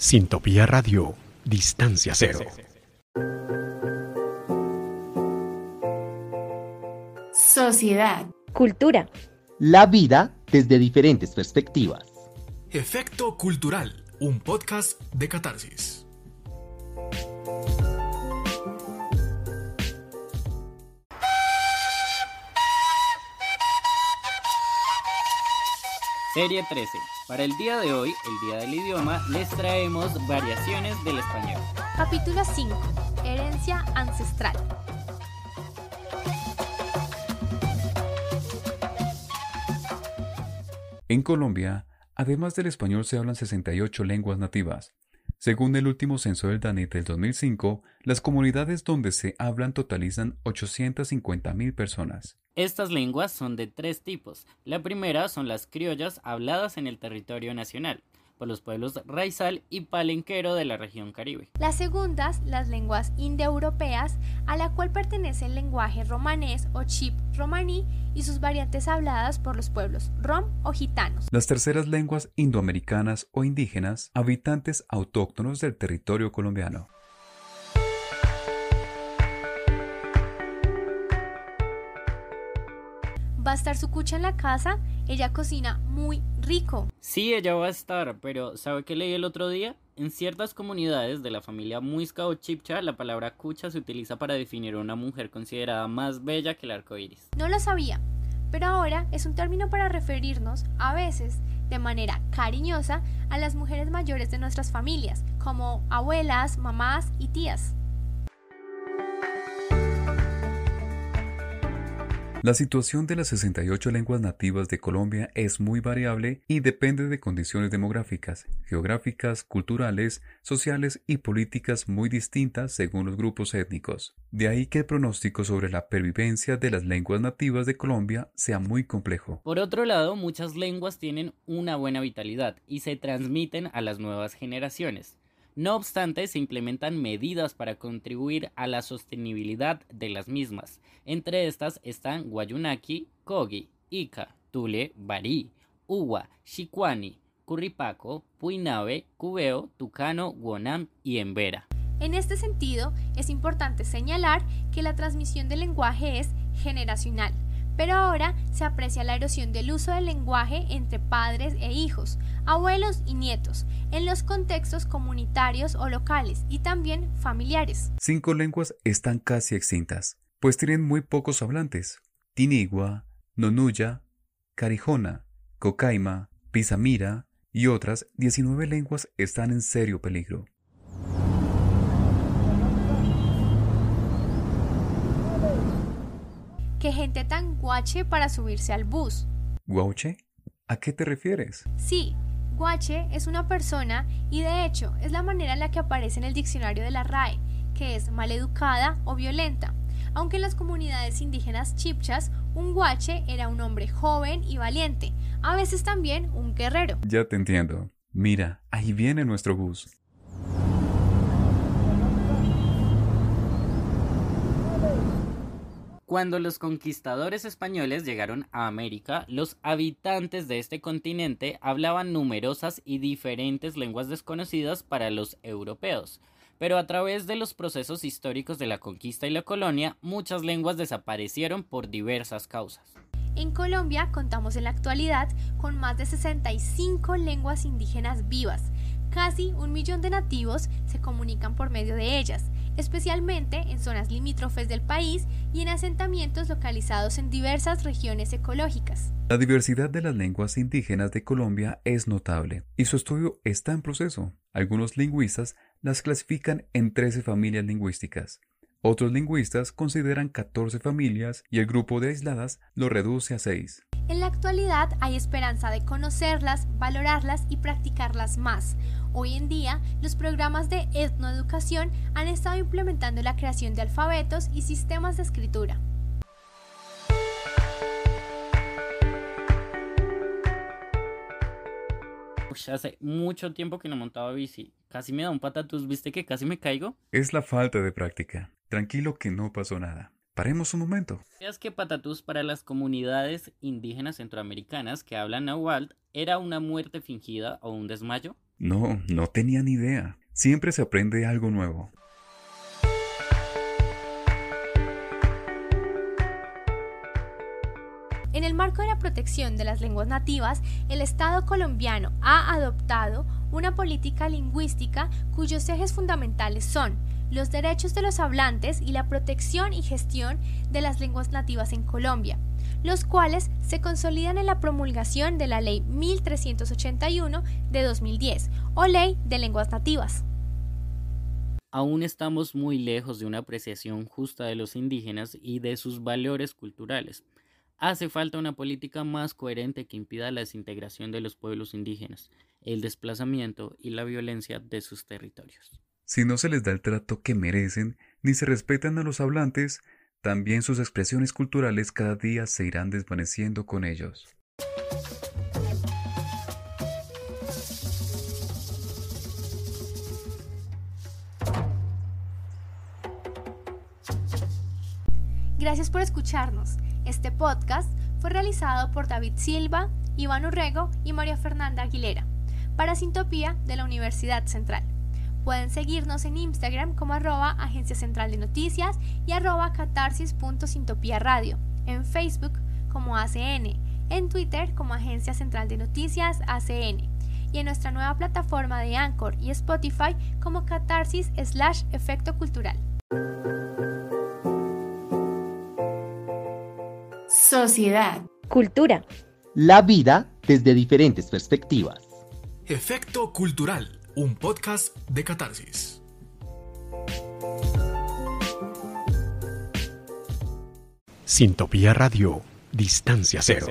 Sintopía Radio, Distancia Cero. Sociedad. Cultura. La vida desde diferentes perspectivas. Efecto Cultural, un podcast de catarsis. Serie 13. Para el día de hoy, el Día del Idioma, les traemos variaciones del español. Capítulo 5. Herencia ancestral. En Colombia, además del español se hablan 68 lenguas nativas. Según el último censo del DANET del 2005, las comunidades donde se hablan totalizan 850.000 personas. Estas lenguas son de tres tipos. La primera son las criollas habladas en el territorio nacional por los pueblos raizal y palenquero de la región caribe. Las segundas, las lenguas indoeuropeas, a la cual pertenece el lenguaje romanés o chip romaní y sus variantes habladas por los pueblos rom o gitanos. Las terceras lenguas indoamericanas o indígenas, habitantes autóctonos del territorio colombiano. ¿Va a estar su cucha en la casa? Ella cocina muy rico. Sí, ella va a estar, pero ¿sabe qué leí el otro día? En ciertas comunidades de la familia Muisca o Chipcha, la palabra cucha se utiliza para definir a una mujer considerada más bella que el arco iris. No lo sabía, pero ahora es un término para referirnos, a veces, de manera cariñosa, a las mujeres mayores de nuestras familias, como abuelas, mamás y tías. La situación de las 68 lenguas nativas de Colombia es muy variable y depende de condiciones demográficas, geográficas, culturales, sociales y políticas muy distintas según los grupos étnicos. De ahí que el pronóstico sobre la pervivencia de las lenguas nativas de Colombia sea muy complejo. Por otro lado, muchas lenguas tienen una buena vitalidad y se transmiten a las nuevas generaciones. No obstante, se implementan medidas para contribuir a la sostenibilidad de las mismas. Entre estas están Guayunaki, Kogi, Ica, Tule, Barí, Uwa, Shikwani, Curripaco, Puinabe, Cubeo, Tucano, Guanam y Embera. En este sentido, es importante señalar que la transmisión del lenguaje es generacional pero ahora se aprecia la erosión del uso del lenguaje entre padres e hijos, abuelos y nietos, en los contextos comunitarios o locales y también familiares. Cinco lenguas están casi extintas, pues tienen muy pocos hablantes. Tinigua, Nonuya, Carijona, Cocaima, Pisamira y otras 19 lenguas están en serio peligro. ¡Qué gente tan guache para subirse al bus! ¿Guache? ¿A qué te refieres? Sí, guache es una persona y de hecho es la manera en la que aparece en el diccionario de la RAE, que es maleducada o violenta. Aunque en las comunidades indígenas chipchas, un guache era un hombre joven y valiente, a veces también un guerrero. Ya te entiendo. Mira, ahí viene nuestro bus. Cuando los conquistadores españoles llegaron a América, los habitantes de este continente hablaban numerosas y diferentes lenguas desconocidas para los europeos, pero a través de los procesos históricos de la conquista y la colonia, muchas lenguas desaparecieron por diversas causas. En Colombia contamos en la actualidad con más de 65 lenguas indígenas vivas. Casi un millón de nativos se comunican por medio de ellas especialmente en zonas limítrofes del país y en asentamientos localizados en diversas regiones ecológicas. La diversidad de las lenguas indígenas de Colombia es notable y su estudio está en proceso. Algunos lingüistas las clasifican en 13 familias lingüísticas. Otros lingüistas consideran 14 familias y el grupo de aisladas lo reduce a 6. En la actualidad hay esperanza de conocerlas, valorarlas y practicarlas más. Hoy en día, los programas de etnoeducación han estado implementando la creación de alfabetos y sistemas de escritura. hace mucho tiempo que no montaba bici. Casi me da un patatús, ¿viste que casi me caigo? Es la falta de práctica. Tranquilo que no pasó nada. Paremos un momento. ¿Sabías que patatús para las comunidades indígenas centroamericanas que hablan náhuatl era una muerte fingida o un desmayo? No, no tenía ni idea. Siempre se aprende algo nuevo. En el marco de la protección de las lenguas nativas, el Estado colombiano ha adoptado una política lingüística cuyos ejes fundamentales son los derechos de los hablantes y la protección y gestión de las lenguas nativas en Colombia, los cuales se consolidan en la promulgación de la Ley 1381 de 2010 o Ley de Lenguas Nativas. Aún estamos muy lejos de una apreciación justa de los indígenas y de sus valores culturales. Hace falta una política más coherente que impida la desintegración de los pueblos indígenas, el desplazamiento y la violencia de sus territorios. Si no se les da el trato que merecen, ni se respetan a los hablantes, también sus expresiones culturales cada día se irán desvaneciendo con ellos. Gracias por escucharnos. Este podcast fue realizado por David Silva, Iván Urrego y María Fernanda Aguilera para Sintopía de la Universidad Central. Pueden seguirnos en Instagram como arroba Agencia Central de Noticias y arroba catarsis.sintopía radio, en Facebook como ACN, en Twitter como Agencia Central de Noticias ACN y en nuestra nueva plataforma de Anchor y Spotify como catarsis slash efecto cultural. Sociedad. Cultura. La vida desde diferentes perspectivas. Efecto Cultural, un podcast de catarsis. Sintopía Radio, Distancia Cero.